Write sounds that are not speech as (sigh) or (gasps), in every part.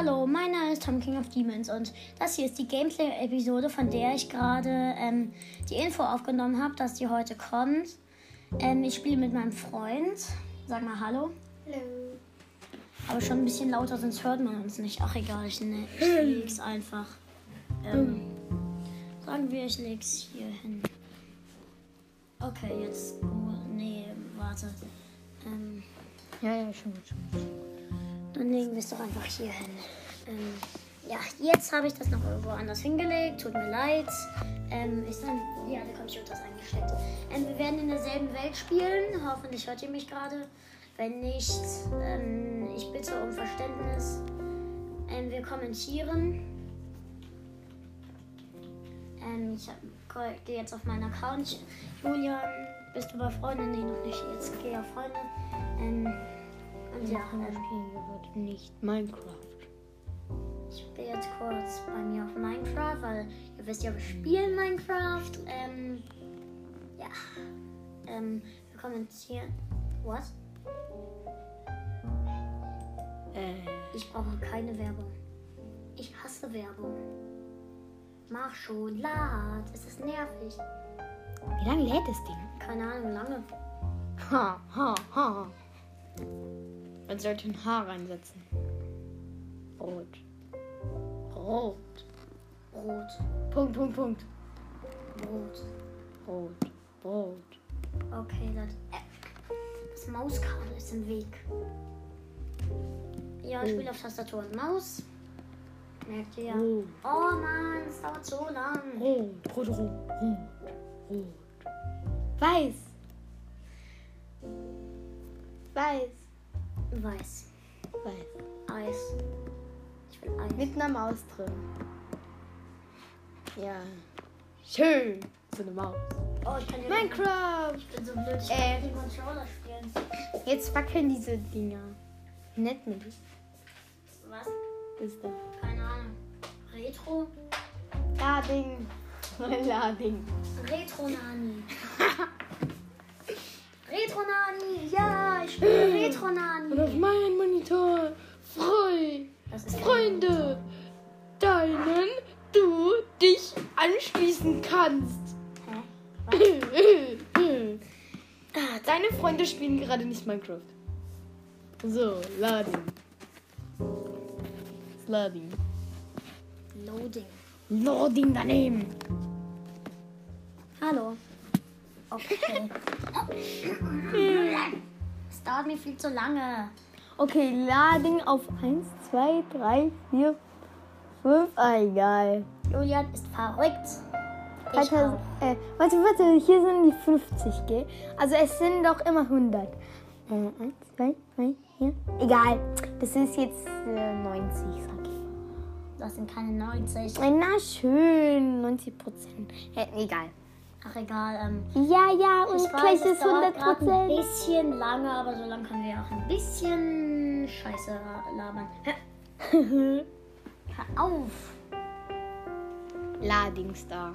hallo, mein Name ist Tom King of Demons und das hier ist die Gameplay-Episode, von der ich gerade ähm, die Info aufgenommen habe, dass die heute kommt. Ähm, ich spiele mit meinem Freund. Sag mal Hallo. Hallo. Aber schon ein bisschen lauter, sonst hört man uns nicht. Ach egal, ich, ne, ich leg's einfach. Ähm, sagen wir, ich leg's hier hin. Okay, jetzt. Nee, warte. Ähm, Ja, ja, schon gut, schon gut. Dann legen wir es doch einfach hier hin. Ähm, ja, jetzt habe ich das noch irgendwo anders hingelegt. Tut mir leid. Ähm, ist dann. Ja, der Computer ist eingesteckt. Ähm, wir werden in derselben Welt spielen. Hoffentlich hört ihr mich gerade. Wenn nicht, ähm, ich bitte um Verständnis. Ähm, wir kommentieren. Ähm, ich gehe jetzt auf meinen Account. Julian, bist du bei Freunden? Nee, noch nicht. Jetzt gehe auf Freunde. Ähm, und ja, Wir ähm, spielen wir heute nicht Minecraft. ich bin jetzt kurz bei mir auf Minecraft, weil ihr wisst ja, wir spielen Minecraft. Ähm, ja. Ähm, wir kommentieren. What? Äh, Ich brauche keine Werbung. Ich hasse Werbung. Mach schon, lad. Es ist nervig. wie lange lädt das Ding? Keine Ahnung, lange. Ha, ha, ha. Man sollte ein Haar reinsetzen. Rot. Rot. Rot. Punkt, Punkt, Punkt. Rot. Rot. Rot. Okay, das. Äh, das Mauskabel ist im Weg. Ja, ich Oh. spiele auf Tastatur und Maus. Merkt ihr ja. Oh. Oh Mann, es dauert so lang. Rot. Rot, rot, rot. Rot. Weiß. Weiß. Weiß. Weiß. Eis. Ich will Eis. Mit einer Maus drin. Ja. Schön. So eine Maus. Oh, ich kann ja Minecraft. Ich bin so blöd, ich Äh. kann den Controller spielen. Jetzt wackeln diese Dinger. Nett mit. Was? Ist da. Keine Ahnung. Retro? Lading. (laughs) Lading. Retro-Nani. (laughs) Retro-Nani. Ja, ich spiele Und auf Retro-Nani. meinem Monitor frei. Freunde, deinen du dich anschließen kannst. Hä? (laughs) Ah, Deine Freunde spielen gerade nicht Minecraft. So, Lading. Lading. Loading. Loading daneben. Hallo. Okay. (laughs) Es dauert mir viel zu lange. Okay, Lading auf 1, 2, 3, 4, 5. Ah, egal. Julian ist verrückt. Ich 3000, auch. äh, warte, warte, hier sind die 50, gell? Also es sind doch immer 100. Äh, 1, 2, 3, 4. Egal, das ist jetzt äh, 90, sag ich. Das sind keine 90. Äh, Na schön, 90 Prozent. Äh, egal. Ach egal. Ähm, Ja, ja, und ich gleich weiß, es ist dauert 100 grad ein Prozent. bisschen lange, aber so lange können wir auch ein bisschen Scheiße labern. (laughs) Hör, auf. Ladingsstar.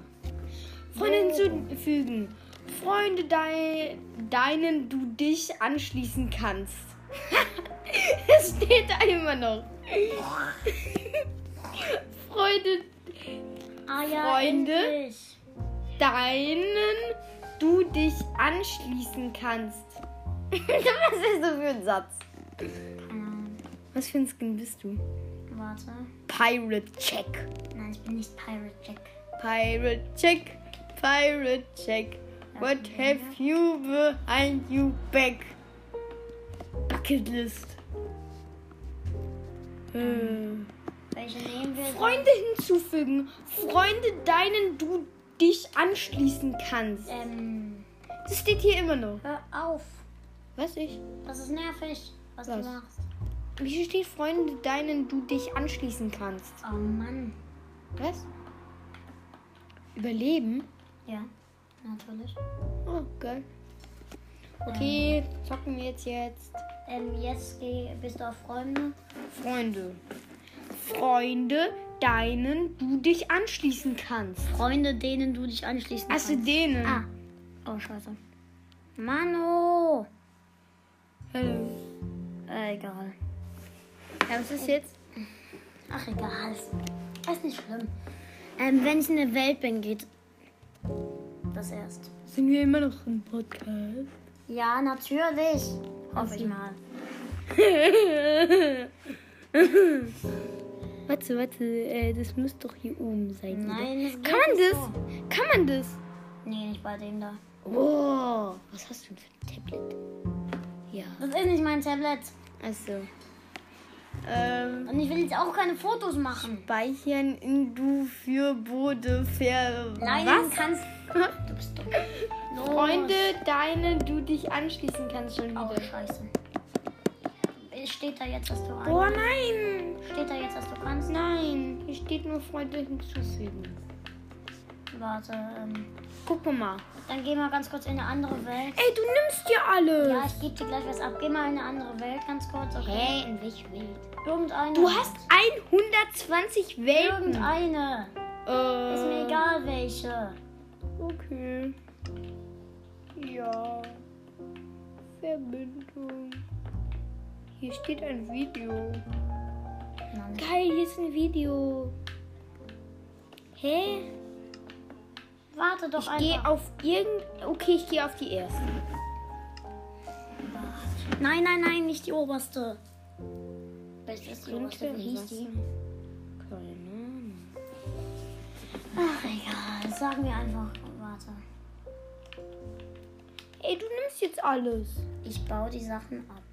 Freunde hinzufügen. Freunde, dei, deinen du dich anschließen kannst. (laughs) es steht da immer noch. (laughs) Freunde, Ah ja, Freunde? endlich. Deinen du dich anschließen kannst. (laughs) Was ist das für ein Satz? Keine Ahnung. Was für ein Skin bist du? Warte. Pirate Check. Nein, ich bin nicht Pirate Jack. Pirate Check. Pirate Check. What have you behind you back? Bucket List. Äh. Welche nehmen wir? Freunde hinzufügen. Freunde, deinen du dich anschließen kannst. Ähm, Das steht hier immer noch. hör auf. Was ich? Das ist nervig, was, Was? du machst. Hier steht Freunde, deinen du dich anschließen kannst. Oh Mann. Was? Überleben? Ja, natürlich. Oh, geil. Okay, zocken wir jetzt jetzt. Ähm, jetzt geh, bist du auf Freunde. Freunde. Freunde, deinen du dich anschließen kannst. Freunde, denen du dich anschließen Also kannst. denen. Ah. Oh, scheiße. Mano. Hallo. Äh, egal. Ja, was ist jetzt? Ach, egal. Ist, ist nicht schlimm. Ähm, wenn ich in der Welt bin, geht das erst. Sind wir immer noch im Podcast? Ja, natürlich. Hoffe ich mal. (laughs) Warte, warte, äh, das muss doch hier oben sein. Nein, das Kann man das? so. Kann man das? Nee, nicht bei dem da. Oh, was hast du denn für ein Tablet? Ja. Das ist nicht mein Tablet. Also. Ähm, Und ich will jetzt auch keine Fotos machen. speichern in du für Bode ver. Nein, was? kannst. (laughs) Du bist dumm. Freunde, deine du dich anschließen kannst schon Oh, wieder. scheiße. Steht da jetzt, dass du ein- Boah, nein! Steht da jetzt, dass du kannst? Nein, hier steht nur Freunde hinzufügen. Warte, ähm, Guck mal. dann geh mal ganz kurz in eine andere Welt. Ey, du nimmst ja alles. Ja, ich gebe dir gleich was ab. Geh mal in eine andere Welt ganz kurz, okay? Hä, in welche Welt? Irgendeine. Du hast 120 Welten. Irgendeine. Äh, Ist mir egal welche. Okay. Ja. Verbindung. Hier steht ein Video. Nein. Geil, hier ist ein Video. Hä? Warte doch Ich gehe einfach. auf irgend. Okay, ich gehe auf die erste. Nein, nein, nein, nicht die oberste. Welche ist die oberste? Wie hieß die? Keine Ahnung. Ach, egal. Sagen wir einfach. Warte. Ey, du nimmst jetzt alles. Ich baue die Sachen ab.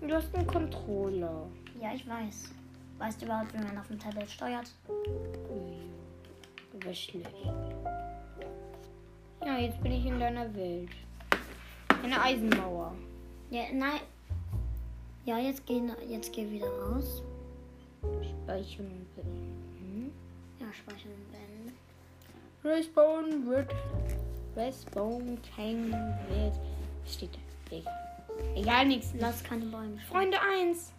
Du hast einen Controller. Ja, ich weiß. Weißt du überhaupt, wie man auf dem Tablet steuert? Aber schlecht. Ja, jetzt bin ich in deiner Welt. Eine Eisenmauer. Ja, nein. Ja, jetzt geh, jetzt geh wieder raus. Speichern beenden. Ja, speichern beenden. Respawn wird. Respawn kein. Was steht da? Egal. Nichts. Lass keine Bäume. Freunde 1.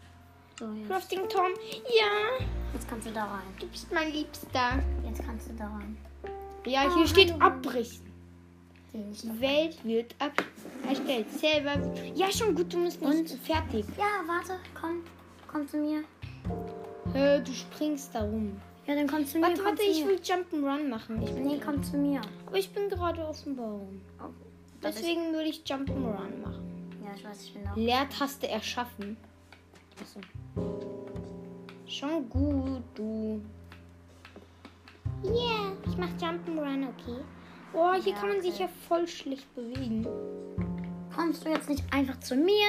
So, Crafting Tom. Ja. jetzt kannst du da rein. Du bist mein Liebster. Jetzt kannst du da rein. Ja, Oh, hier steht hallo. abbrechen. Die Welt wird ab erstellt. Selber. Ja, schon gut, du musst nicht fertig. Ja, warte, komm. Komm zu mir. Äh, du springst da rum. Ja, dann komm zu mir. Warte, komm warte, zu ich mir. will Jump'n'Run machen. Ich bin Nee, komm zu mir. Aber ich bin gerade auf dem Baum. Oh, Deswegen würde ich Jump'n'Run machen. Ja, ich weiß, ich bin auch. Leertaste erschaffen. Achso. Schon gut, du. Yeah, ich mach Jump'n'Run, okay. Oh, hier Ja, kann man sich okay. ja voll schlecht bewegen. Kommst du jetzt nicht einfach zu mir?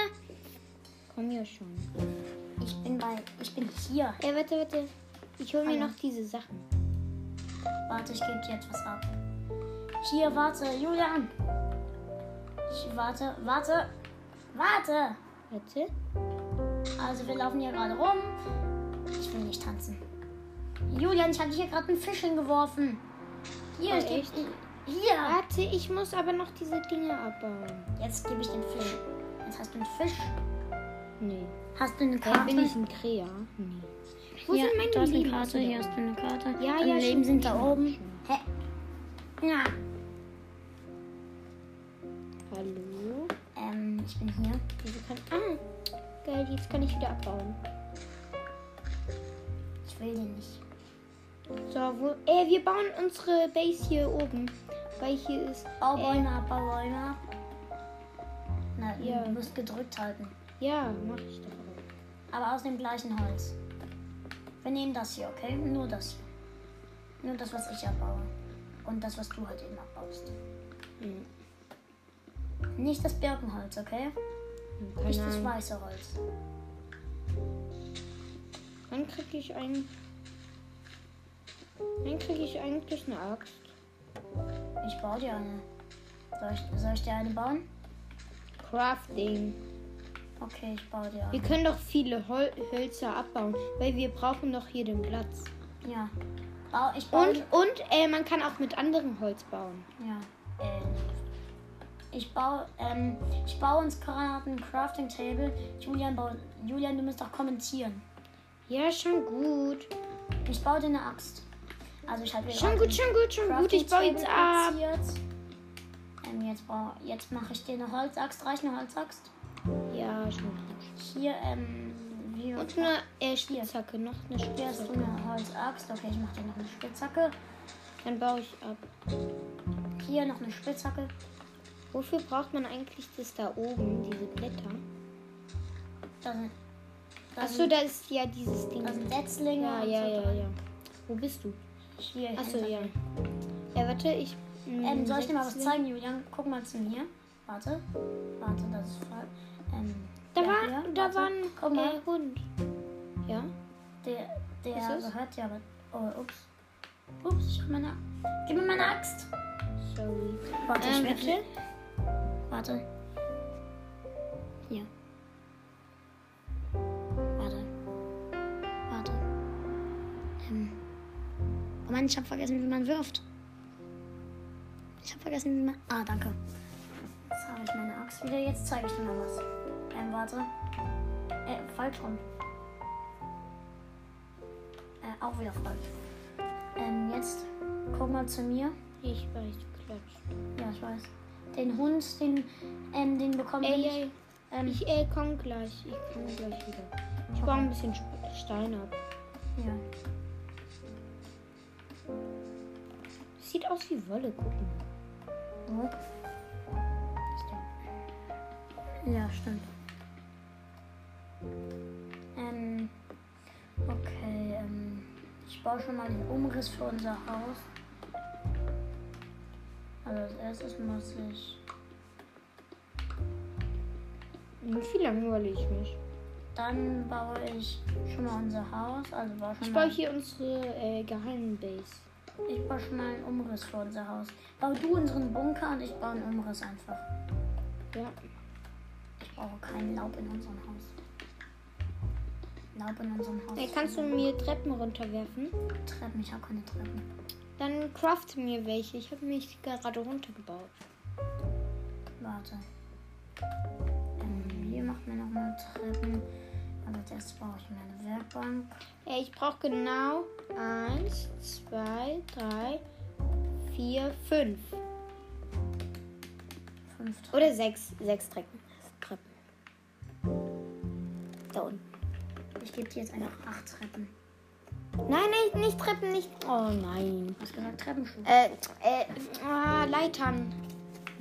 Komm ja schon. Ich bin bei. Ich bin hier. Ey, warte, warte. Ich hole mir Hallo. noch diese Sachen. Warte, ich gebe dir etwas ab. Hier, warte, Julian. Ich warte, warte, warte. Warte. Also wir laufen hier gerade rum. Ich will nicht tanzen. Julian, ich hatte hier gerade einen Fisch hingeworfen. Hier, Oh, ich echt? Hier. Warte, ich muss aber noch diese Dinge abbauen. Jetzt gebe ich den Fisch. Jetzt hast du einen Fisch. Nee. Hast du eine Karte? bin ich ein Krea. Nee. Wo hier, sind meine du hast eine? Karte, hier hast du eine Karte. Ja, Deine ja, Leben sind da oben. Hä? Ja. Hallo? Ähm, ich bin hier. Wieso kann. Ah! Geil, jetzt kann ich wieder abbauen. Ich will den nicht. So, wo. Ey, wir bauen unsere Base hier oben. Weil hier ist. Bau Äh, Bäume ab, bau Bäume ab. Na, Ja. du musst gedrückt halten. Ja, mach ich doch. Aber aus dem gleichen Holz. Wir nehmen das hier, okay? Nur das hier. Nur das, was ich abbaue. Und das, was du halt eben abbaust. Hm. Nicht das Birkenholz, okay? Keine Nicht das weiße Holz. Wann kriege ich ein. Wann kriege ich eigentlich eine Axt? Ich baue dir eine. Soll ich, soll ich dir eine bauen? Crafting. Okay, ich baue dir Wir eine. können doch viele Hol Hölzer abbauen, weil wir brauchen doch hier den Platz. Ja. Bau, ich baue. Und, und äh, man kann auch mit anderem Holz bauen. Ja. Äh, ich baue, ähm, ich baue uns gerade ein Crafting Table. Julian, bau, Julian, du musst doch kommentieren. Ja, schon gut. Ich baue dir eine Axt. Also ich habe Schon gut, schon gut, schon gut. Ich baue jetzt ab. Ähm, jetzt jetzt mache ich dir eine Holzaxt. Reicht eine Holzaxt? Ja, schon gut. Hier, ähm, wie Und eine äh, Spitzhacke, noch eine Hier hast du Spitzhacke. eine Holzaxt. Okay, ich mach dir noch eine Spitzhacke. Dann baue ich ab. Hier noch eine Spitzhacke. Wofür braucht man eigentlich das da oben, diese Blätter? Da sind, da Achso, da ist ja dieses Ding. da sind Setzlinge. Ja, ja, so ja, drin. ja. Wo bist du? Hier. Achso, ja. Ja, warte, ich. mm, Ähm, soll ich dir mal was zeigen, Julian? Guck mal zu mir. Warte. Warte, das ist voll. Ähm, Da war, hier, da war ein Guck mal. äh, Hund. Ja? Der, der gehört ja, aber. Oh, ups. Ups, ich hab meine. Gib mir meine Axt. Sorry. Warte, ich Ähm, werde. bitte? Warte. Hier. Warte. Warte. Ähm. Oh Mann, ich hab vergessen, wie man wirft. Ich hab vergessen, wie man. Ah, danke. Jetzt habe ich meine Axt wieder. Jetzt zeige ich dir mal was. Ähm, warte. Äh, falsch rum. Äh, auch wieder falsch. Ähm, jetzt guck mal zu mir. Ich weiß, klatscht. Ja, ich weiß. Den Hund, den, ähm, den bekommen wir Ey, nicht. ey, Ähm, ich äh, komm gleich. Ich komme gleich wieder. Ich baue ein bisschen Stein ab. ja. Sieht aus wie Wolle, guck mal. Wo? Ist der- Ja, stimmt. Ähm, okay, ähm, ich baue schon mal den Umriss für unser Haus. Also als erstes muss ich. Wie langweile ich mich? Dann baue ich schon mal unser Haus. Also baue schon Ich mal, baue hier unsere äh, Geheimbase. ich baue schon mal einen Umriss für unser Haus. Bau du unseren Bunker und ich baue einen Umriss einfach. Ja. Ich brauche kein Laub in unserem Haus. Laub in unserem Haus. Ist kannst du mir Treppen runterwerfen? Treppen? Ich habe keine Treppen. Dann craft mir welche. Ich habe mich gerade runtergebaut. Warte. Ähm, hier macht mir nochmal Treppen. Aber erstes brauche ich meine Werkbank. Ey, ich brauche genau eins, zwei, drei, vier, fünf. Fünf Treppen. Oder sechs. Sechs Treppen. Treppen. Da unten. Ich gebe dir jetzt einfach acht Treppen. Nein, nicht, nicht Treppen, nicht. Oh nein. Du hast gesagt Treppenstufen. Äh, äh, ah, Leitern.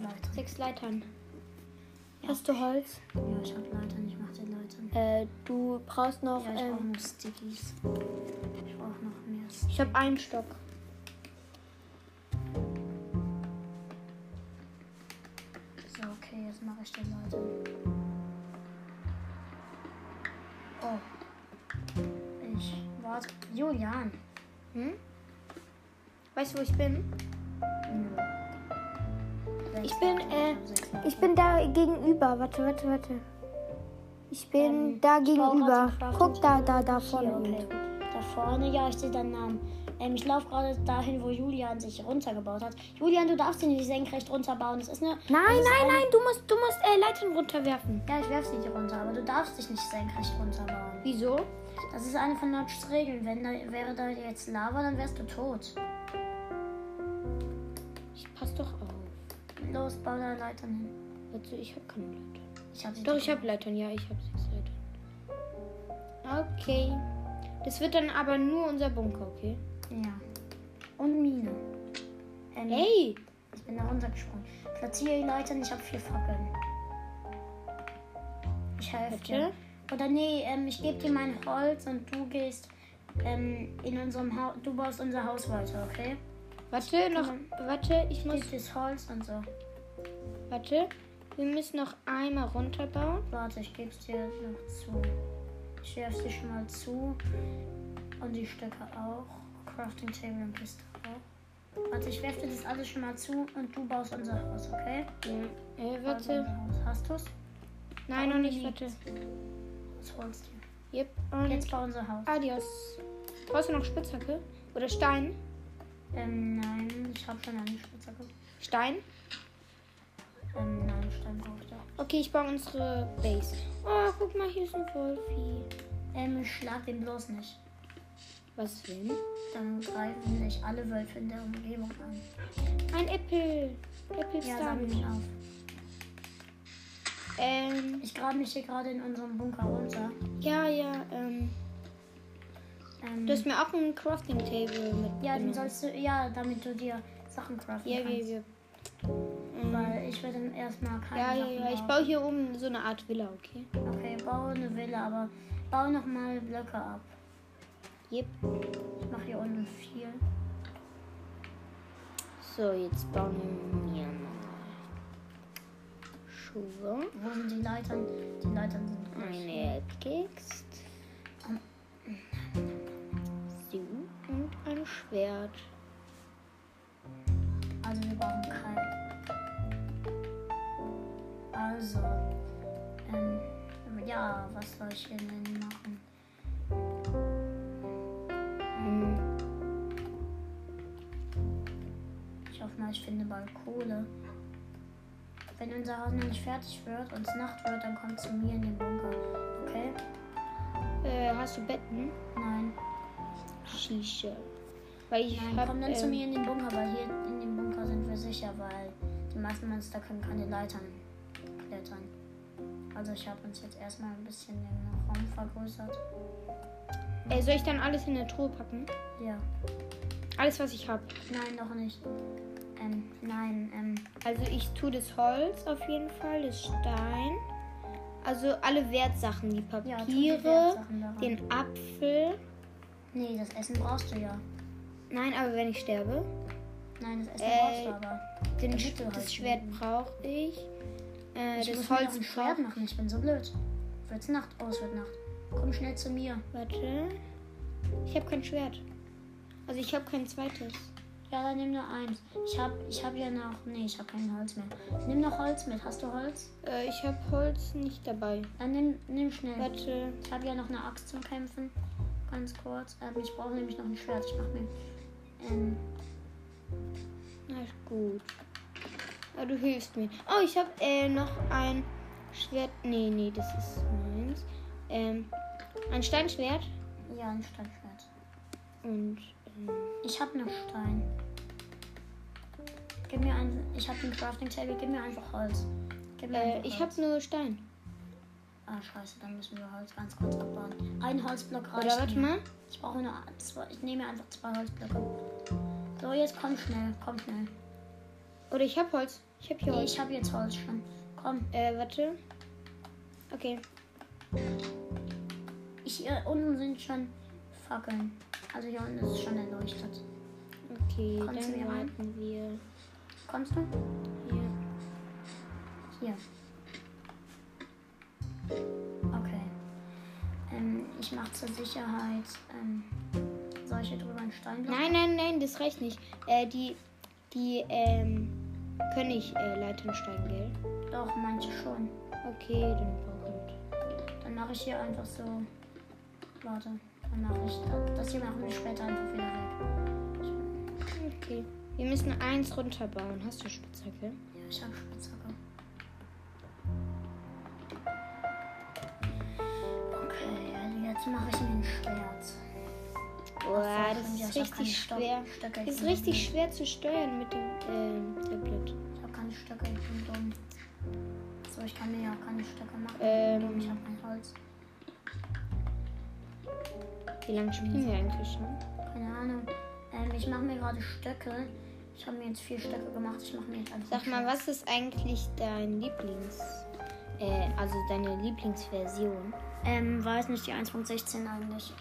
Leitern. Sechs Leitern. Hast du Holz? Ja, ich habe Leitern. Ich mache die Leitern. Äh, du brauchst noch. Ja, ich ähm, noch Stickies. Ich brauche noch mehr Stickies. ich habe einen Stock. Weißt du, wo ich bin? Ich bin, äh, Ich bin da gegenüber. Warte, warte, warte. Ich bin Ähm, da gegenüber. Guck da, da, da Hier, vorne. okay. Da vorne, ja, ich sehe deinen Namen. Ähm, ich laufe gerade dahin, wo Julian sich runtergebaut hat. Julian, du darfst ihn nicht senkrecht runterbauen. Das ist eine. Nein, ist nein, ein- nein, du musst, du musst äh, Leitern runterwerfen. Ja, ich werf sie dir runter, aber du darfst dich nicht senkrecht runterbauen. Wieso? Das ist eine von Notchs Regeln. Wenn da wäre da jetzt Lava, dann wärst du tot. Doch auf. Los, bau da Leitern hin. Also, ich habe keine Leitern. Ich hab sie Doch, ich habe Leitern. Ja, ich habe sechs Leitern. Okay. Das wird dann aber nur unser Bunker, okay? Ja. Und Mine. Ähm, Ey! Ich bin da runtergesprungen. Platziere die Leitern, ich habe vier Fackeln. Ich helfe dir. Oder nee, ähm, ich gebe dir mein Holz und du gehst ähm, in unserem Haus. Du baust unser Haus weiter, okay? Warte, noch. Warte, ich muss. das Holz und so. Warte. Wir müssen noch einmal runterbauen. Warte, ich gebe es dir noch zu. Ich werfe dir schon mal zu. Und die Stöcke auch. Crafting Table und Kiste auch. Warte, ich werfe dir das alles schon mal zu und du baust unser Haus, okay? Ja. Äh, warte. Hast du's? Nein, noch nicht. Warte. Das holst dir. Yep. Und Jetzt bau unser Haus. Adios. Brauchst du noch Spitzhacke? Oder Stein? Ähm, nein, ich habe schon eine Spitzhacke. Stein? Ähm, nein, Stein brauche ich doch. Okay, ich baue unsere Base. Oh, guck mal, hier ist ein Wolfi. Ähm, ich schlag den bloß nicht. Was denn? Dann greifen sich alle Wölfe in der Umgebung an. Ein Apple. Apple Ja, sammel ihn auf. ähm. Ich grabe mich hier gerade in unserem Bunker runter. Ja, ja, ähm. Ähm, Du hast mir auch ein Crafting Table mit. ja, den sollst du, ja, damit du dir Sachen craften Ja, ja, kannst. ja. Weil ich werde dann erstmal keine Ja, ja, Sachen ja. Ich bauen. baue hier oben so eine Art Villa, okay? Okay, baue eine Villa, aber baue nochmal Blöcke ab. Yep. Ich mache hier unten viel. So, jetzt bauen wir mal Schuhe. Wo sind die Leitern? Die Leitern sind gleich hier. Eine Keks. Also, ähm, ja, was soll ich hier denn machen? Hm. Ich hoffe mal, ich finde bald Kohle. Wenn unser Haus noch nicht fertig wird und es Nacht wird, dann kommt zu mir in den Bunker. Okay? Äh, hast du Betten? Nein. Shisha. Weil ich Nein, hab, komm dann zu ähm, mir in den Bunker, weil hier in dem Bunker sind wir sicher, weil die meisten Monster können keine Leitern klettern. Also ich habe uns jetzt erstmal ein bisschen den Raum vergrößert. Äh, soll ich dann alles in eine Truhe packen? Ja. Alles, was ich habe. Nein, noch nicht. Ähm, nein, ähm, Also ich tue das Holz auf jeden Fall, das Stein. Also alle Wertsachen, die ja, die Papiere, Werksachen da rein. den Apfel. Nee, das Essen brauchst du ja. Nein, aber wenn ich sterbe, Nein, das Essen Äh, brauchst du aber. den, du halt das Schwert brauche ich. Äh, Ich das Holz ein Schwert machen, ich bin so blöd. Wird's Nacht? Oh, es wird Nacht. Komm schnell zu mir. Warte. Ich habe kein Schwert. Also ich habe kein zweites. Ja, dann nimm nur eins. Ich hab, ich hab ja noch. Nee, ich hab kein Holz mehr. Nimm noch Holz mit. Hast du Holz? Äh, ich habe Holz nicht dabei. Dann nimm, nimm schnell. Warte. Ich habe ja noch eine Axt zum Kämpfen. Ganz kurz. Ähm, ich brauche nämlich noch ein Schwert. Ich mach mir. Ähm, Na ist gut. Aber du hilfst mir. Oh, ich habe äh, noch ein Schwert. Nee, nee, das ist meins. Ähm, ein Steinschwert. ja, ein Steinschwert. Und ähm, Ich habe noch Stein. Gib mir ein. Ich habe den Crafting Table. Gib mir einfach Holz. Mir äh, einfach ich habe nur Stein. Ah, scheiße, dann müssen wir Holz ganz kurz abbauen. Ein Holzblock reicht. Oder warte mal. Ich brauche nur zwei. Ich nehme einfach zwei Holzblöcke. So, jetzt komm schnell. Komm schnell. Oder ich habe Holz. Ich habe hier Holz. ich habe jetzt Holz schon. Komm. Äh, warte. Okay. Ich, hier unten sind schon Fackeln. Also hier unten ist es schon erleuchtet. Okay, Kommst du dann warten wir. Kommst du? Hier. Hier. Okay. Ähm, ich mache zur Sicherheit ähm, solche drüber einen Steinblock. Nein, nein, nein, das reicht nicht. Äh, die, die, ähm, können nicht äh, Leitern steigen, gell? Doch, manche schon. Okay, dann brauchen wir. Dann mache ich hier einfach so. Warte. Dann mache ich das. Das hier machen wir später einfach wieder weg. Okay. Wir müssen eins runterbauen. Hast du Spitzhacke? Ja, ich habe Spitzhacke. Okay, also jetzt mache ich mir ein Schwert. Boah, das ja, ist ich richtig schwer. Stöcke, Das ich ist richtig schwer zu steuern mit dem ähm, Ähm. Ich habe kein Holz. Wie lange spielen wir eigentlich schon? Keine Ahnung. Ähm, ich mache mir gerade Stöcke. Ich habe mir jetzt vier Stöcke gemacht. Ich mache mir jetzt einfach. Sag mal, was ist eigentlich dein Lieblings... Äh, also deine Lieblingsversion? Ähm, weiß nicht, die 1.16 eigentlich.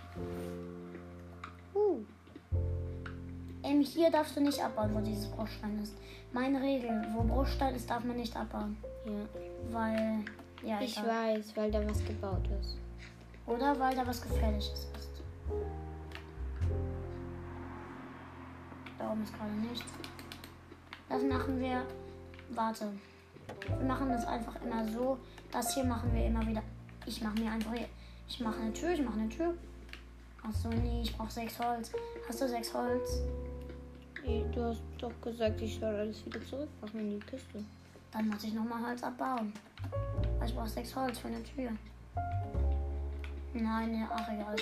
Uh. Ähm, hier darfst du nicht abbauen, wo dieses Bruchstein ist. Meine Regel, wo Bruchstein ist, darf man nicht abbauen. Ja. Weil, ja, Ich egal. weiß, weil da was gebaut ist. Oder weil da was Gefährliches ist. Da oben ist gerade nichts. Das machen wir. Warte. Wir machen das einfach immer so. Das hier machen wir immer wieder. Ich mache mir einfach. hier- Ich mache eine Tür, ich mache eine Tür. Achso, nee, ich brauche sechs Holz. Hast du sechs Holz? Ey, Du hast doch gesagt, ich soll alles wieder zurückmachen in die Kiste. Dann muss ich nochmal Holz abbauen. Weil ich brauche sechs Holz für eine Tür. Nein, ne, ach egal.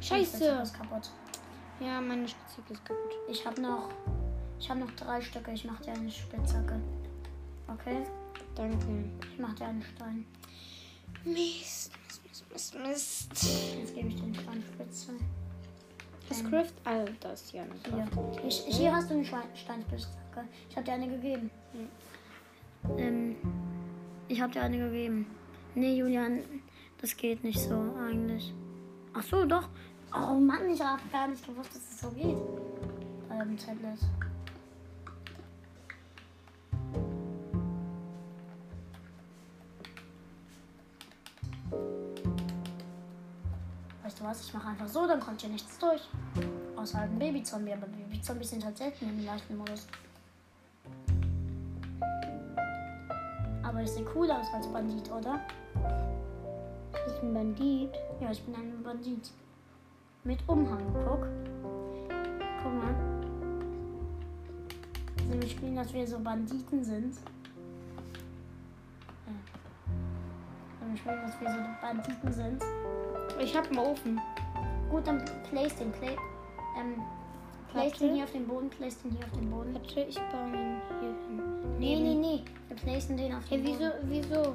Scheiße. Ist kaputt. Ja, meine Spitzhacke ist kaputt. Ich habe noch, ich habe noch drei Stücke. Ich mache dir eine Spitzhacke. Okay. Danke. Ich mach dir einen Stein. Mist, Mist, Mist, Mist. Jetzt gebe ich dir eine Steinspitze. Das Ähm, Craft, all das, ja. das Hier. Ich, hier hast du eine Steinspitzhacke. Ich habe dir eine gegeben. Ähm, ich habe dir eine gegeben. Nee, Julian, das geht nicht so eigentlich. Ach so, doch. Oh Mann, ich habe gar nicht gewusst, dass es so geht. Dem Tablet. Weißt du was? Ich mache einfach so, dann kommt hier nichts durch. Außer halt ein Babyzombie, aber Babyzombies sind halt selten im leichten Modus. Aber ich sehe cool aus als Bandit, oder? Das ist ein Bandit. Ja, ich bin ein Bandit. Mit Umhang, guck. Guck mal. Also wir spielen, dass wir so Banditen sind. Ja. Also wir spielen, dass wir so Banditen sind. Ich habe einen Ofen. Gut, dann place den. Play, ähm, place den hier auf den Boden, place den hier auf den Boden. Warte, ich baue ihn hier hin. Nee, nee, nee. Wir placen den auf Hey, den wieso, Boden. wieso?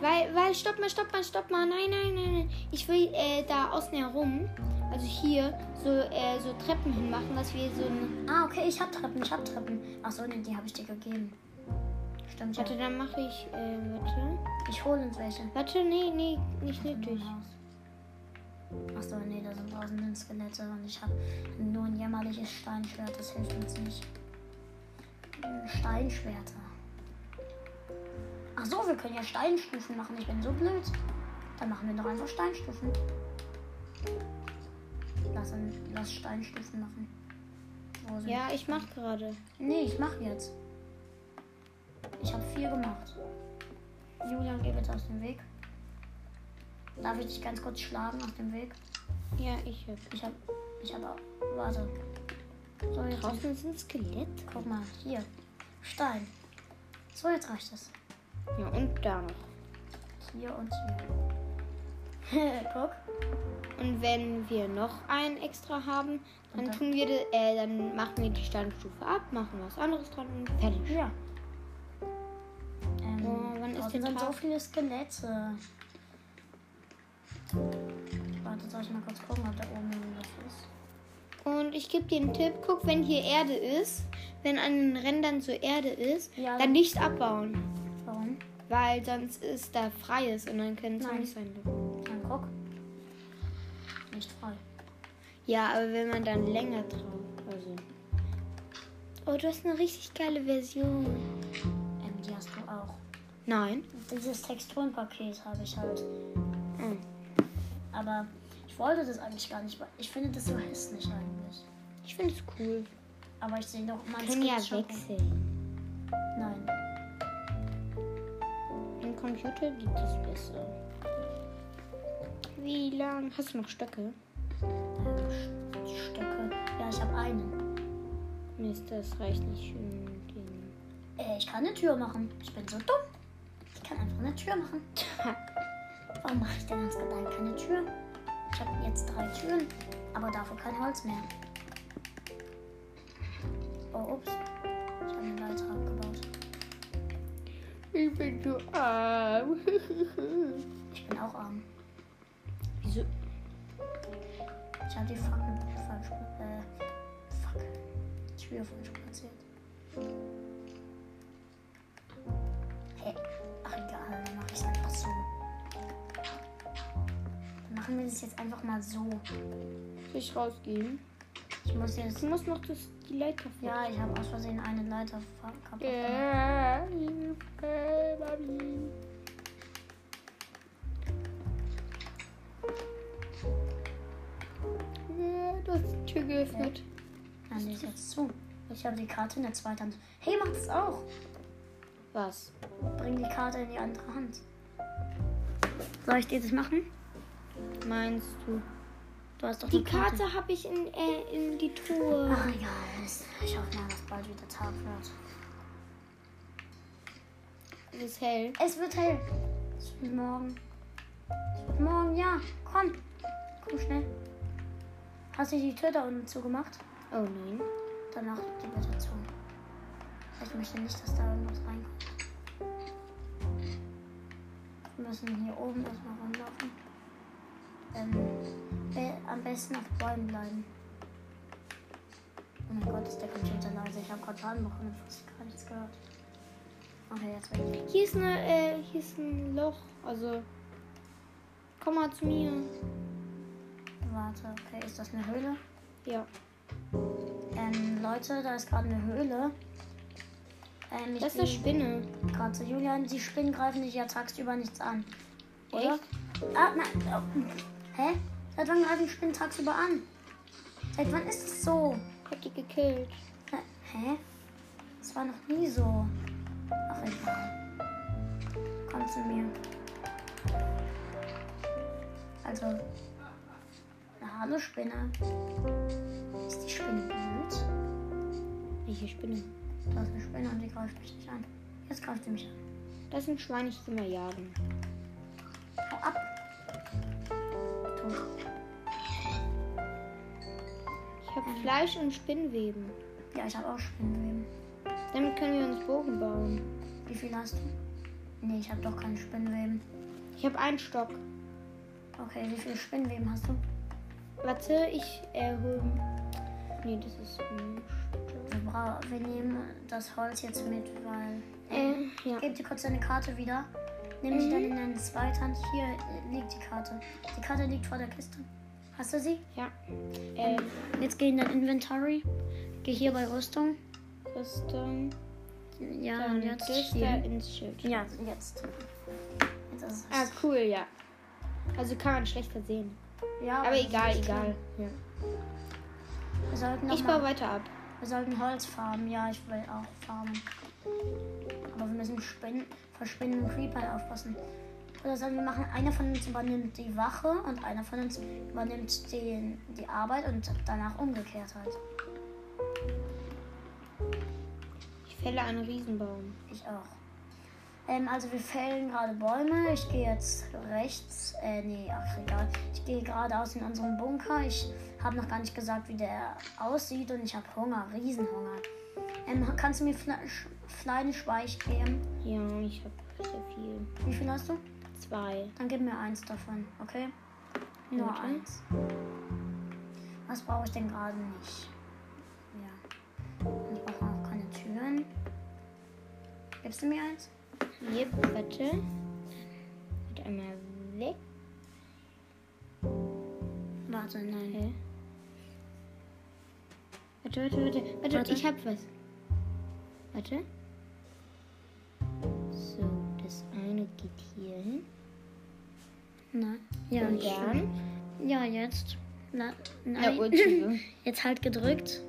Weil, weil, stopp mal, stopp mal, stopp mal. Nein, nein, nein, nein. Ich will äh, da außen herum, also hier, so, äh, so Treppen hinmachen, dass wir so ein. Ah, okay, ich hab Treppen, ich hab Treppen. Ach so, nee, die habe ich dir gegeben. Stimmt, Warte, ja. dann mache ich, äh, warte. Ich hole uns welche. Warte, nee, nee, nicht nötig. Ach so, nee, da sind tausende Skelette und ich habe nur ein jämmerliches Steinschwert, das hilft uns nicht. Steinschwerter. Ach so, wir können ja Steinstufen machen. Ich bin so blöd. Dann machen wir doch einfach Steinstufen. Lass, lass Steinstufen machen. Ja, ich mach gerade. Nee, ich mach jetzt. Ich habe vier gemacht. Julian, geh bitte aus dem Weg. Darf ich dich ganz kurz schlagen auf dem Weg? Ja, ich hab. Ich hab. Ich hab auch. Warte. So, jetzt. Draußen ist ein Skelett. Guck mal, hier. Stein. So, jetzt reicht es. Ja, und da noch. Hier und hier. (laughs) Guck. Und wenn wir noch einen extra haben, dann dann- tun wir, äh, dann machen wir die Steinstufe ab, machen was anderes dran und fertig. Ja. Ähm, Oh, wann ist der sind so viele Skelette. Warte, soll ich mal kurz gucken, ob da oben irgendwas ist? Und ich gebe dir einen Tipp, guck, wenn hier Erde ist, wenn an den Rändern so Erde ist, Ja. dann nicht abbauen. Warum? Weil sonst ist da freies und dann können Nein. Zombies sein. Dann guck. Nicht frei. Ja, aber wenn man dann länger drauf. Also. Oh, du hast eine richtig geile Version. Ähm, die hast du auch. Nein. Dieses Texturenpaket habe ich halt. Oh. Aber ich wollte das eigentlich gar nicht, weil ich finde das so hässlich eigentlich. Ich finde es cool. Aber ich sehe doch mal Wir können ja wechseln. Nein. Im Computer geht es besser. Wie lang? Hast du noch Stöcke? Stöcke. Ja, ich habe einen. Mist, das reicht nicht für den. Äh, ich kann eine Tür machen. Ich bin so dumm. Ich kann einfach eine Tür machen. (laughs) Warum mache ich denn ganz Gedanken keine Tür? Ich habe jetzt drei Türen, aber dafür kein Holz mehr. Oh, ups. Ich habe eine Leiter abgebaut. Ich bin so arm. (laughs) Ich bin auch arm. Wieso? Ich habe die Fackel falsch. Äh, fuck. Tür falsch platziert. Hä? Machen wir das jetzt einfach mal so. Ich rausgehen? Ich muss jetzt. Du musst noch das, die Leiter Ja, ich habe aus Versehen eine Leiter kaputt gemacht. Ja, Hilfe, Mami. Ja, Du hast die Tür geöffnet. Nein, die ist jetzt zu. Ich habe die Karte in der zweiten Hand. Hey, mach das auch. Was? Bring die Karte in die andere Hand. Soll ich dir das machen? Meinst du? Du hast doch Die Karte. Karte habe ich in, äh, in die Truhe. Ach egal, das- ich hoffe mal, dass bald wieder Tag wird. Es ist hell. Es wird hell. Es wird morgen. Es wird morgen, ja. Komm. Komm schnell. Hast du die Tür da unten zugemacht? Oh nein. Danach die bitte zu. Ich möchte nicht, dass da irgendwas reinkommt. Wir müssen hier oben erstmal rumlaufen. Ähm, am besten auf Bäumen bleiben. Oh mein Gott, ist der Computer leise. Ich habe gerade Schaden bekommen und fast gar nichts gehört. Okay, jetzt bin ich. Hier ist eine, äh, hier ist ein Loch. Also, komm mal zu mir. Warte, okay, ist das eine Höhle? Ja, Ähm, Leute, da ist gerade eine Höhle. Ähm, ich das ist eine Spinne. gerade zu Julian. Die Spinnen greifen dich ja tagsüber nichts an. Oder? Echt? Ah, nein. Oh. Hä? Seit wann greifen Spinnen tagsüber an? Seit wann ist es so? Ich hab die gekillt. Hä? Das war noch nie so. Ach, egal. Komm zu mir. Also. Na, hallo Spinne. Ist die Spinne blöd? Welche Spinne? Da ist eine Spinne und die greift mich nicht an. Jetzt greift sie mich an. Das sind Schweine, ich geh mal jagen. Tot. Ich habe Fleisch und Spinnweben. Ja, ich habe auch Spinnenweben. Damit können wir uns Bogen bauen. Wie viel hast du? Nee, ich habe doch keine Spinnenweben. Ich habe einen Stock. Okay, wie viele Spinnenweben hast du? Warte, ich erhöhe. Nee, das ist ein Wir, nehmen das Holz jetzt mit, weil. Äh, ja. Gib dir kurz deine Karte wieder. Nimm sie dann in deine zweite Hand. Hier liegt die Karte. Die Karte liegt vor der Kiste. Hast du sie? Ja. Äh, Jetzt geh in dein Inventory. Geh hier bei Rüstung. Rüstung. Ja, Dann und jetzt hier. ins Schild. Ja, jetzt. Jetzt ist es. Ah, cool, ja. Also kann man schlechter sehen. ja, Aber egal, egal. Ja. Wir sollten Ich baue weiter ab. Wir sollten Holz farmen. Ja, ich will auch farmen. Aber wir müssen Spinnen, vor Spinnen und Creeper aufpassen. Oder sollen wir machen, einer von uns übernimmt die Wache und einer von uns übernimmt den, die Arbeit und danach umgekehrt halt. Ich fälle einen Riesenbaum. Ich auch. Ähm, also wir fällen gerade Bäume. Ich gehe jetzt rechts. Äh, nee, ach egal. Ich gehe geradeaus in unseren Bunker. Ich habe noch gar nicht gesagt, wie der aussieht und ich habe Hunger, Riesenhunger. Ähm, kannst du mir Fleisch, Fleischweich geben? Ja, ich habe sehr viel. Wie viel hast du? Zwei. Dann gib mir eins davon, okay? Nur Okay. eins. Was brauche ich denn gerade nicht? Ja. Und ich brauche auch keine Türen. Gibst du mir eins? Hier, warte. Und einmal weg. Warte, nein. Hä? Warte, warte, warte. Warte, Warte. ich hab was. Warte. Eine geht hier hin. Nein. Ja, Und dann. Ja, jetzt. Na, Ja, nein. und hier. (laughs) jetzt halt gedrückt.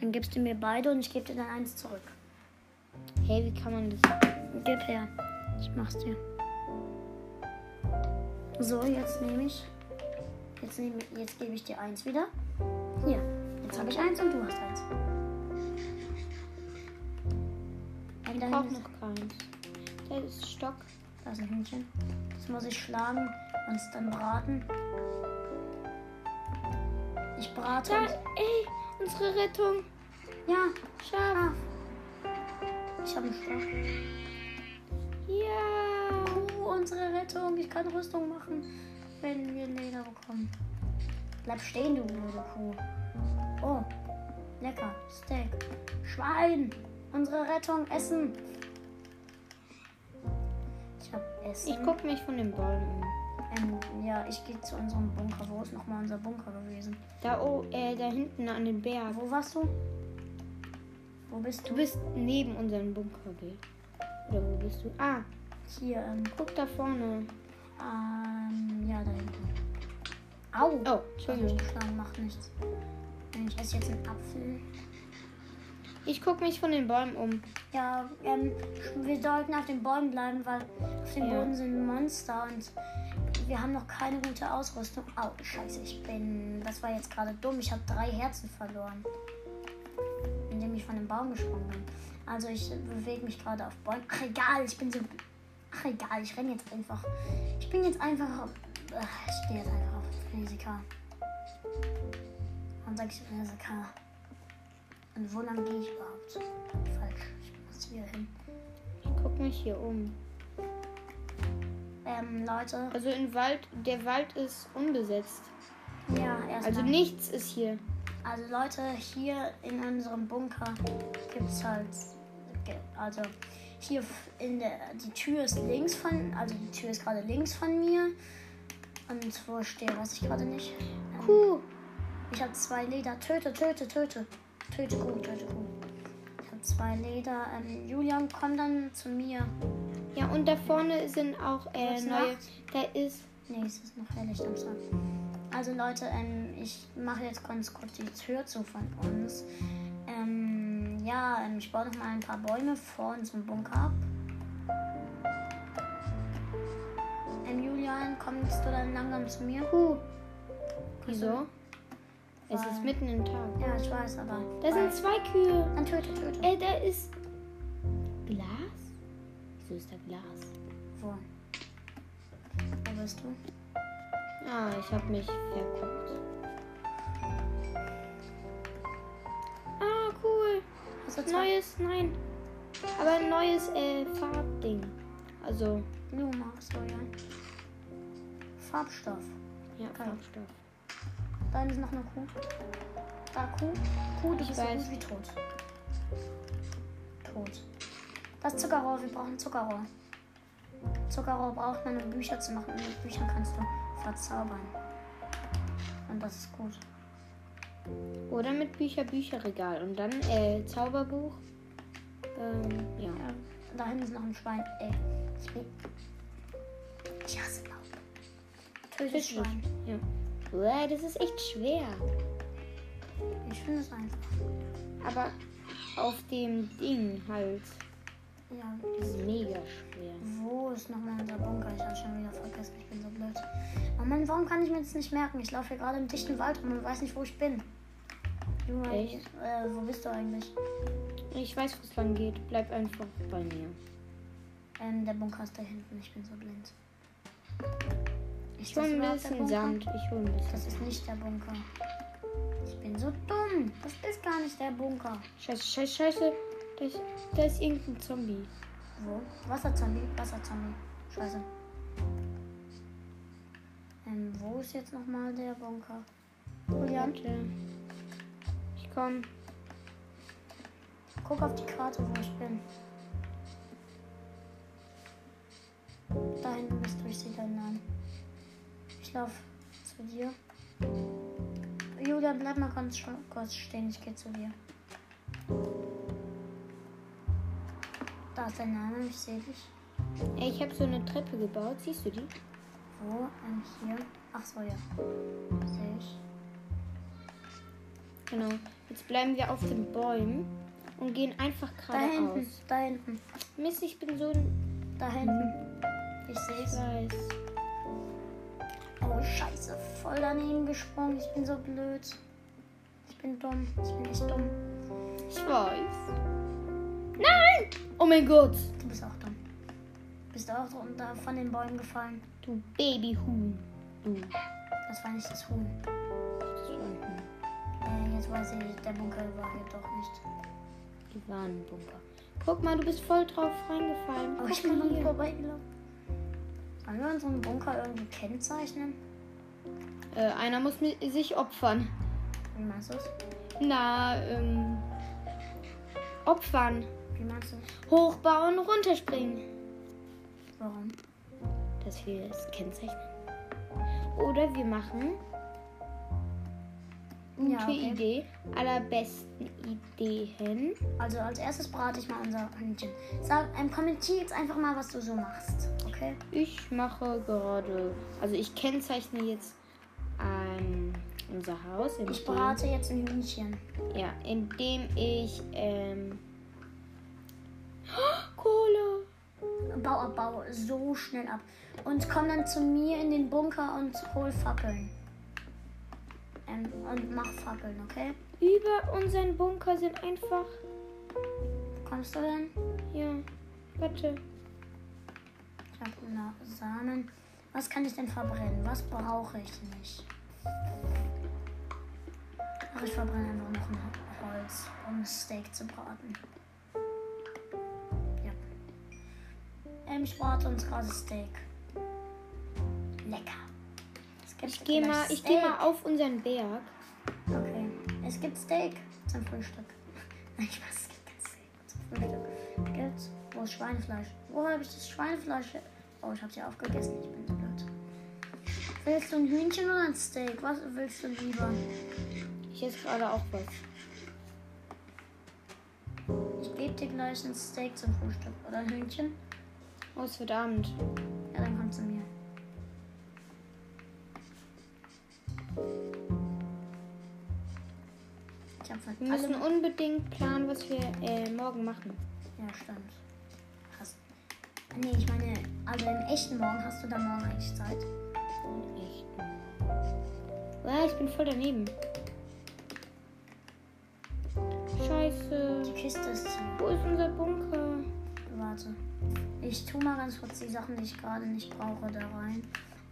Dann gibst du mir beide und ich gebe dir dann eins zurück. Hey, wie kann man das? Gib her. Ich mach's dir. So, jetzt nehme ich. Jetzt, nehme, jetzt gebe ich dir eins wieder. Hier. Jetzt habe ich eins und du hast eins. Ich da brauch hinten ist- noch keins. Stock. Da ist ein Hühnchen. Das muss ich schlagen und es dann braten. Ich brate Da, ey, unsere Rettung. Ja, Schaf. ich habe einen Stock. Ja. Kuh, unsere Rettung. Ich kann Rüstung machen, wenn wir Leder bekommen. Bleib stehen, du blöde Kuh. Oh, lecker. Steak. Schwein. Unsere Rettung. Essen. Essen. Ich guck mich von den Bäumen um. ähm, ja, ich gehe zu unserem Bunker. Wo ist nochmal unser Bunker gewesen? Da, oh, äh, da hinten an dem Berg. Wo warst du? Wo bist Du du? bist neben unserem Bunker, gell? Oder wo bist du? Ah, Hier, ähm, guck da vorne. ähm, ja, da hinten. Au! Oh, Entschuldigung. geschlagen, macht nichts. Ich esse jetzt einen Apfel. Ich guck mich von den Bäumen um. Ja, ähm, wir sollten auf den Bäumen bleiben, weil auf dem Ja. Boden sind Monster und wir haben noch keine gute Ausrüstung. Au, scheiße, ich bin. Das war jetzt gerade dumm. Ich habe drei Herzen verloren. Indem ich von dem Baum gesprungen bin. Also ich bewege mich gerade auf Bäumen. Ach egal, ich bin so. Ach egal, ich renne jetzt einfach. Ich bin jetzt einfach. Ach, ich gehe jetzt einfach auf Physiker. Und sag ich Physiker. Und wo lang gehe ich überhaupt? Falsch. hier hin. Ich guck mich hier um. Ähm, Leute. Also im Wald, der Wald ist unbesetzt. Ja, erstmal. Also nichts ist hier. Also Leute, hier in unserem Bunker gibt es halt, also hier in der, die Tür ist links von, also die Tür ist gerade links von mir. Und wo ich stehe, weiß ich gerade nicht. Kuh. Ich habe zwei Leder. Töte, töte, töte. Töte Kuh, töte Kuh. Ich habe zwei Leder. Ähm, Julian, komm dann zu mir. Ja, und da vorne sind auch äh, neue. Nacht? Da ist. Nee, es ist noch helllicht am Tag. Also Leute, ähm, ich mache jetzt ganz kurz die Tür zu von uns. Ähm, ja, ähm, ich baue noch mal ein paar Bäume vor unserem Bunker ab. Ähm, Julian, kommst du dann langsam zu mir? Kuh. Wieso? Es Weil- ist mitten im Tag. Ja, ich weiß, aber. Da sind zwei Kühe. Dann töte, töte. Äh, da ist. Glas? Wieso ist da Glas? Wo? Wo bist du? Ah, ich habe mich verguckt. Ah, cool. Hast du Neues, nein. Aber ein neues äh, Farbding. Also, Blumen hast du, ja? Farbstoff. ja. Farbstoff. Da ist noch eine Kuh. Da, Kuh. Kuh, du Ich bist so gut wie tot. Tot. Das Zuckerrohr, wir brauchen Zuckerrohr. Zuckerrohr braucht man, um Bücher zu machen. Mit Büchern kannst du verzaubern. Und das ist gut. Oder mit Bücher, Bücherregal. Und dann äh, Zauberbuch. Ähm, ja. Ja, da hinten ist noch ein Schwein. Ey, ich bin. Ich hasse Laub. Töte das Schwein. Ja. Uah, das ist echt schwer. Ich finde es einfach. Aber auf dem Ding halt. Ja, Das ist mega schwer. wo ist nochmal unser Bunker? Ich habe schon wieder vergessen. Ich bin so blöd. Oh Mann, warum kann ich mir das nicht merken? Ich laufe hier gerade im dichten Wald rum und weiß nicht, wo ich bin. Junge? Äh, wo bist du eigentlich? Ich weiß, wo es lang geht. Bleib einfach bei mir. Ähm, der Bunker ist da hinten. Ich bin so blind. Ich hole ein bisschen? Sand. Ich hole ein bisschen. Das ist nicht der Bunker. Ich bin so dumm. Das ist gar nicht der Bunker. Scheiße, scheiße, scheiße. Da ist, da ist irgendein Zombie. Wo? Wasserzombie? Wasserzombie. Scheiße. Ähm, wo ist jetzt nochmal der Bunker? Julian. Ich komm. guck auf die Karte, wo ich bin. Da hinten bist du, ich sehe deinen Laufe zu dir. Julian, bleib mal ganz kurz stehen, ich gehe zu dir. Da ist dein Name, ich sehe dich. Ey, ich habe so eine Treppe gebaut. Siehst du die? Wo? Ähm, hier. Ach so, ja. Sehe ich. Genau. Jetzt bleiben wir auf den Bäumen und gehen einfach Da hinten, geradeaus. da hinten, Mist, ich bin so ein. da hinten. Ich sehe Ich es. Scheiße. Voll daneben gesprungen. Ich bin so blöd. Ich bin dumm. Ich bin echt dumm. Ich weiß. Nein! Oh mein Gott! Du bist auch dumm. Bist du auch so da von den Bäumen gefallen? Du Babyhuhn. Du. Das war nicht das Huhn. Das ein Huhn. Äh, jetzt weiß ich, der Bunker war hier doch nicht. Die waren im Bunker. Guck mal, du bist voll drauf reingefallen. Oh, ich bin vorbeigelaufen. Sollen wir unseren Bunker irgendwie kennzeichnen? Äh, einer muss sich opfern. Wie meinst du es? Na, ähm. Opfern. Wie meinst du es? Hochbauen, runterspringen. Warum? Dass wir es kennzeichnen. Oder wir machen. Gute Ja, okay. Idee. Allerbesten Ideen. Also als erstes brate ich mal unser Hühnchen. Sag, ähm, kommentier jetzt einfach mal, was du so machst. Okay? Ich mache gerade. Also ich kennzeichne jetzt ähm, unser Haus. Ich brate jetzt ein Hühnchen. Ja, indem ich. Ähm, (gasps) Kohle. Bau ab, bau so schnell ab. Und komm dann zu mir in den Bunker und hol Fackeln. Ähm, und mach Fackeln, okay? Über unseren Bunker sind einfach. Kommst du denn? Ja, warte. Ich habe na, Samen. Was kann ich denn verbrennen? Was brauche ich nicht? Ach, ich verbrenne einfach noch ein Holz, um ein Steak zu braten. Ähm, ich brate uns gerade Steak. Lecker. Ich gehe mal, ich geh mal auf unseren Berg. Okay. Es gibt Steak zum Frühstück. (laughs) Nein, Spaß, es gibt kein Steak zum Frühstück. Gibt's? Wo ist Schweinefleisch? Wo habe ich das Schweinefleisch? Oh, ich habe sie aufgegessen. Ich bin so blöd. Willst du ein Hühnchen oder ein Steak? Was willst du lieber? Ich esse gerade auch was. Ich gebe dir gleich ein Steak zum Frühstück. Oder ein Hühnchen? Oh, es wird Abend. Ja, dann komm zu mir. Wir müssen alle... unbedingt planen, was wir äh, morgen machen. Ja, stimmt. Hast... Nee, ich meine, also im echten Morgen hast du da morgen eigentlich Zeit. Echt. Ah, ich bin voll daneben. Scheiße. Die Kiste ist zu. Wo ist unser Bunker? Warte. Ich tue mal ganz kurz die Sachen, die ich gerade nicht brauche, da rein.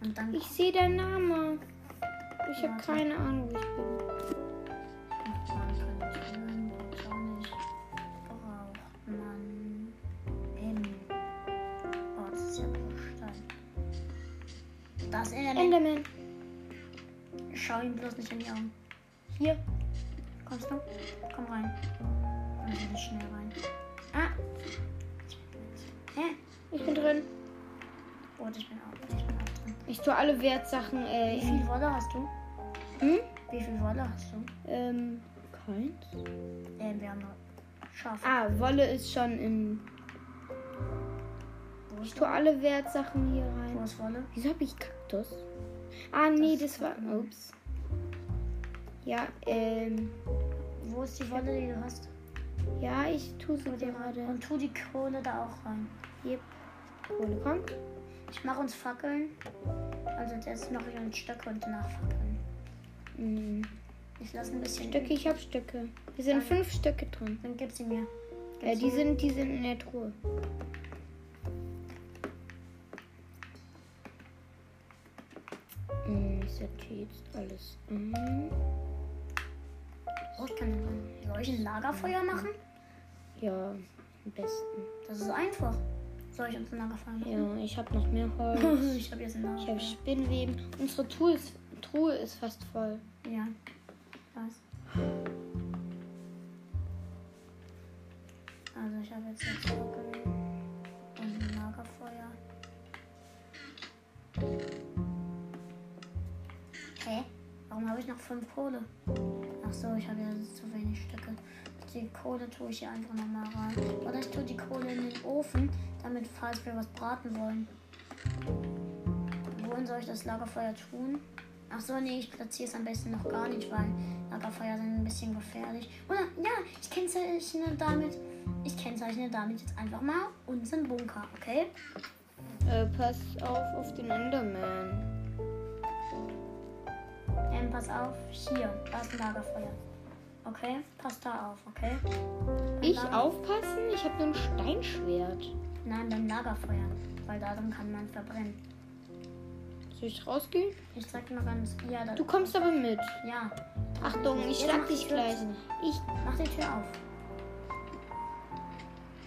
Und dann Ich sehe deinen Namen. Ich habe keine Ahnung, wo ich bin. Das Element. Enderman. Schau ihm bloß nicht in die Augen. Hier. Kommst du? Komm rein. Komm bitte schnell rein. Ah. Hä? Ich bin drin. Oh, ich bin auch, ich bin auch drin. Ich tue alle Wertsachen äh, Wie viel Wolle hast du? Hm? Wie viel Wolle hast du? Ähm, keins. Äh, wir haben noch Schafe. Ah, Wolle ist schon in. Ich tue alle Wertsachen hier wo rein. ist Wolle? Wieso habe ich Kaktus? Ah, nee, Das das war. Ups. Ja, ähm. Wo ist die Wolle, die du hast? Ja, ich tue sie rein. gerade. Und tu die Kohle da auch rein. Yep. Kohle kommt. Ich mache uns Fackeln. Also jetzt mache ich uns Stöcke und danach Fackeln. Hm. Ich lasse ein bisschen. Stöcke, ich habe Stöcke. Wir sind Danke. fünf Stöcke drin. Dann gib sie mir. Gib Äh, die mir. sind, die sind in der Truhe. Ich sortiere jetzt alles ein. Oh, ich kann soll ich ein Lagerfeuer machen? Ja, am besten. Das ist einfach. Soll ich uns ein Lagerfeuer machen? Ja, ich habe noch mehr (laughs) Holz. ich habe jetzt ein Ich habe Lagerfeuer. Spinnweben. Unsere Truhe ist, Truhe ist fast voll. Ja. Was? Also ich habe jetzt ein Lagerfeuer. Warum habe ich noch fünf Kohle? Ach so, ich habe ja zu wenig Stücke. Die Kohle tue ich hier einfach nochmal rein. Oder ich tue die Kohle in den Ofen, damit falls wir was braten wollen. Wohin soll ich das Lagerfeuer tun? Ach so, nee, ich platziere es am besten noch gar nicht, weil Lagerfeuer sind ein bisschen gefährlich. Oder, ja, ich kennzeichne damit, ich kennzeichne damit jetzt einfach mal unseren Bunker, okay? Äh, pass auf auf den Enderman. Ähm, pass auf, hier, da ist ein Lagerfeuer. Okay, pass da auf, okay? Beim Ich Lager- aufpassen? Ich habe nur ein Steinschwert. Nein, beim Lagerfeuer, weil darin kann man verbrennen. Soll ich rausgehen? Ich zeig dir mal ganz, ja, da, Du kommst aber mit. ja, Achtung, ich schlag dich gleich. Ich. Mach die Tür auf.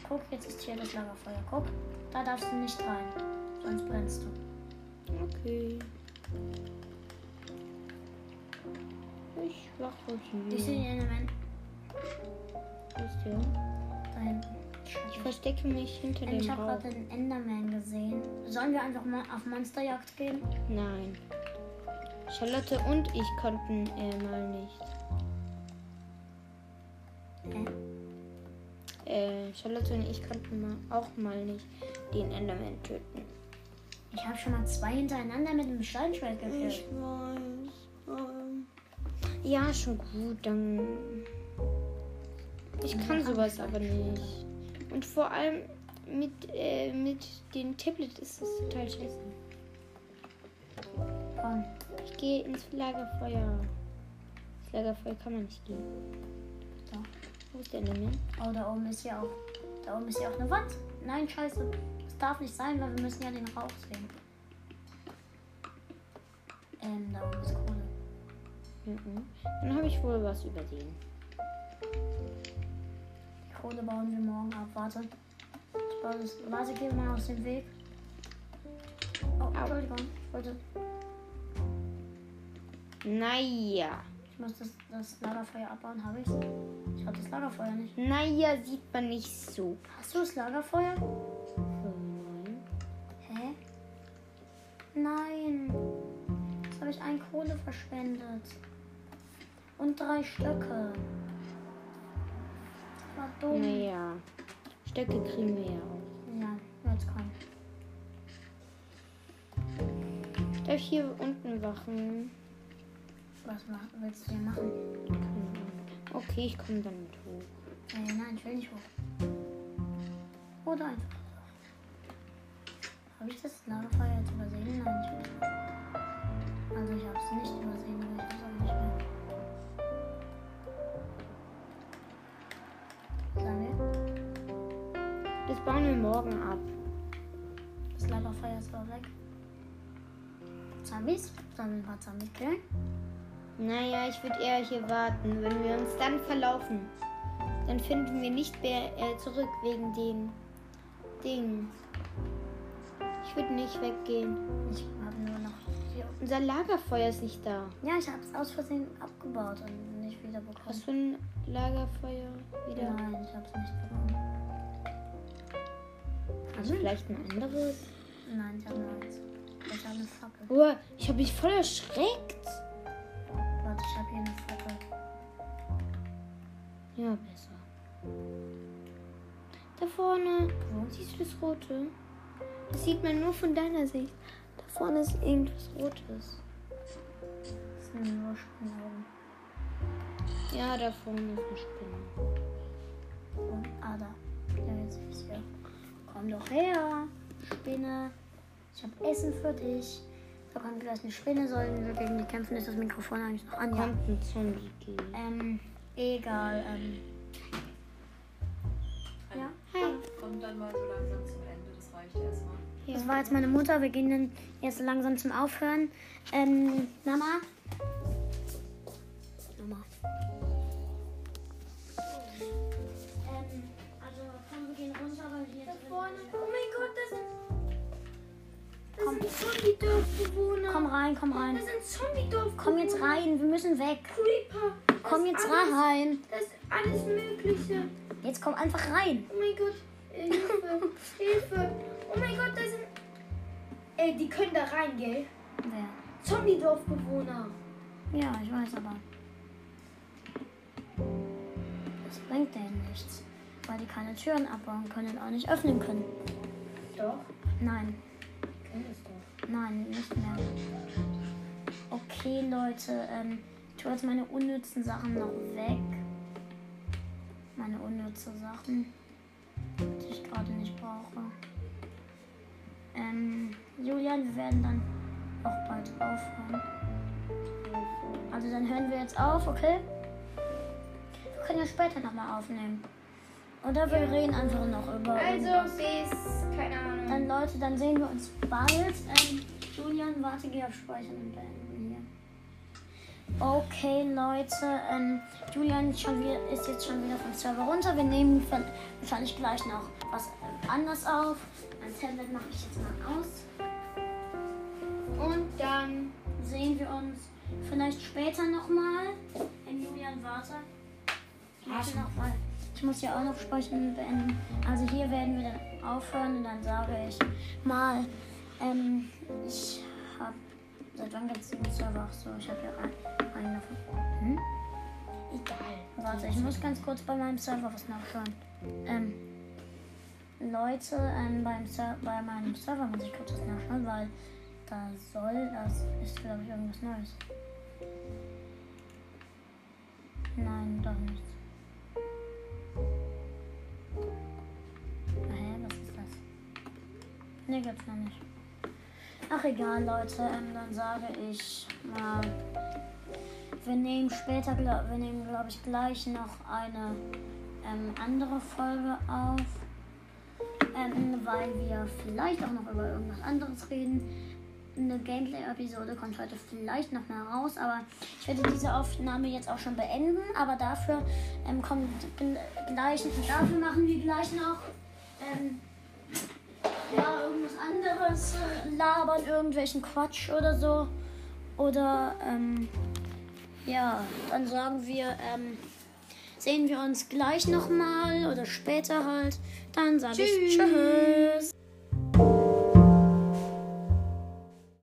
Guck, jetzt ist hier das Lagerfeuer. Guck, da darfst du nicht rein, sonst brennst du. Okay. Ich wache Ich sehe hier. den Element Wo ist der? da hinten. Ich verstecke mich hinter Ähm, dem Ich habe gerade den Enderman gesehen. Sollen wir einfach mal auf Monsterjagd gehen? Nein. Charlotte und ich konnten äh, mal nicht. Hä? Äh, Charlotte und ich konnten mal, auch mal nicht den Enderman töten. Ich habe schon mal zwei hintereinander mit dem Steinschwert gekillt. weiß. Ja, schon gut, dann. Ich kann sowas aber nicht. Und vor allem mit, äh, mit dem Tablet ist es total scheiße. Komm, Ich gehe ins Lagerfeuer. Das Lagerfeuer kann man nicht gehen. so. Wo ist der Enderman? Oh, da oben ist ja auch. Da oben ist ja auch eine Wand. Nein, scheiße. Das darf nicht sein, weil wir müssen ja den Rauch sehen. Ähm, da oben ist Kohle. Mhm. Dann habe ich wohl was übersehen. Die Kohle bauen wir morgen ab. Warte. Ich baue das. Warte, geh mal aus dem Weg. Oh, Entschuldigung. Ich wollte. Naja. Ich muss das, das Lagerfeuer abbauen. Habe ich's? Ich habe das Lagerfeuer nicht. Naja, sieht man nicht so. Hast du das Lagerfeuer? Nein. Hä? Nein. Jetzt habe ich ein Kohle verschwendet. Und drei Stöcke. War dumm. Naja. Stöcke kriegen wir ja auch. Ja, jetzt komm. Darf ich hier unten wachen? Was mach, willst du hier machen? Okay, ich komme dann mit hoch. Äh, nein, ich will nicht hoch. Oder einfach. Habe ich das Lagerfeuer jetzt übersehen? Nein, ich nicht. Also ich habe es nicht übersehen, aber ich weiß auch bauen wir morgen ab. das Lagerfeuer ist weg. Zombies? Sollen wir ein paar Zombies killen? Naja, ich würde eher hier warten. Wenn wir uns dann verlaufen, dann finden wir nicht mehr äh, zurück wegen den Dingen. Ich würde nicht weggehen. Ich habe nur noch vier. Unser Lagerfeuer ist nicht da. Ja, ich habe es aus Versehen abgebaut und nicht wieder bekommen. Was für ein Lagerfeuer wieder? Nein, ich habe es nicht bekommen. Also vielleicht ein anderes? Nein, ich habe nur eins. Ich habe eine Fackel. Oh, ich habe mich voll erschreckt. Warte, ich habe hier eine Fackel. Ja, besser. Da vorne. Wo? Siehst du das Rote? Das sieht man nur von deiner Sicht. Da vorne ist irgendwas Rotes. Das sind nur Spinnaugen. Ja, da vorne ist eine Spinne. Und, ah, Komm doch her, Spinne. Ich habe Essen für dich. Da kommt gleich eine Spinne. Sollen wir gegen die kämpfen? Ist das Mikrofon eigentlich noch an? Ja. Kommt ein Zombie. Ähm, egal. Ähm, ja. Hi. Kommt dann mal so langsam zum Ende, das reicht erstmal. Das war jetzt meine Mutter. Wir gehen dann jetzt langsam zum Aufhören. Ähm, Mama? Mama. Jetzt. Oh mein Gott, das sind. Das Komm. sind Zombie-Dorfbewohner. Komm rein, komm rein. Das sind Zombie-Dorfbewohner. Komm jetzt rein, wir müssen weg. Creeper. Das Komm jetzt alles, rein. Das ist alles Mögliche. Jetzt komm einfach rein. Oh mein Gott. Äh, Hilfe. (laughs) Hilfe. Oh mein Gott, da sind. Äh, die können da rein, gell? Wer? Zombie-Dorfbewohner. Ja, ich weiß aber. Das bringt denen nichts. Weil die keine Türen abbauen können und auch nicht öffnen können. Doch. Nein, Können es doch. nein, nicht mehr. Okay, Leute, ähm, ich tue jetzt meine unnützen Sachen noch weg. Meine unnütze Sachen, die ich gerade nicht brauche. Ähm, Julian, wir werden dann auch bald aufhören. Also dann hören wir jetzt auf, okay? Wir können ja später nochmal aufnehmen. Oder wir reden einfach noch über. Also bis, keine Ahnung. Dann Leute, dann sehen wir uns bald. Ähm, Julian, warte, geh auf Speichern und beenden hier. Okay, Leute, ähm, Julian ist, schon wieder, ist jetzt schon wieder vom Server runter. Wir nehmen wahrscheinlich gleich noch was ähm, anderes auf. Mein Tablet mache ich jetzt mal aus. Und dann. Sehen wir uns vielleicht später nochmal. Ähm, Julian, warte. Ich muss, noch mal, ich muss ja auch noch speichern und beenden. Also hier werden wir dann aufhören und dann sage ich mal, ähm, ich habe, seit wann gibt es den Server? Ach so, ich habe ja ein- einen davon. Hm? Egal. Warte, ich muss ganz kurz bei meinem Server was nachschauen. Ähm, Leute, ähm, beim Ser bei meinem Server muss ich kurz was nachschauen, weil da soll, das ist glaube ich irgendwas Neues. Nein, doch nicht. Ne, gibt's noch nicht. Ach egal, Leute, ähm, dann sage ich mal. Wir nehmen später, glaub, wir nehmen glaube ich gleich noch eine ähm, andere Folge auf, ähm, weil wir vielleicht auch noch über irgendwas anderes reden. Eine Gameplay-Episode kommt heute vielleicht noch mal raus, aber ich werde diese Aufnahme jetzt auch schon beenden. Aber dafür ähm, kommt gl- gleich, dafür machen wir gleich noch ähm, ja, irgendwas anderes äh, labern, irgendwelchen Quatsch oder so. Oder, ähm, ja, dann sagen wir, ähm, sehen wir uns gleich nochmal oder später halt. Dann sage ich Tschüss.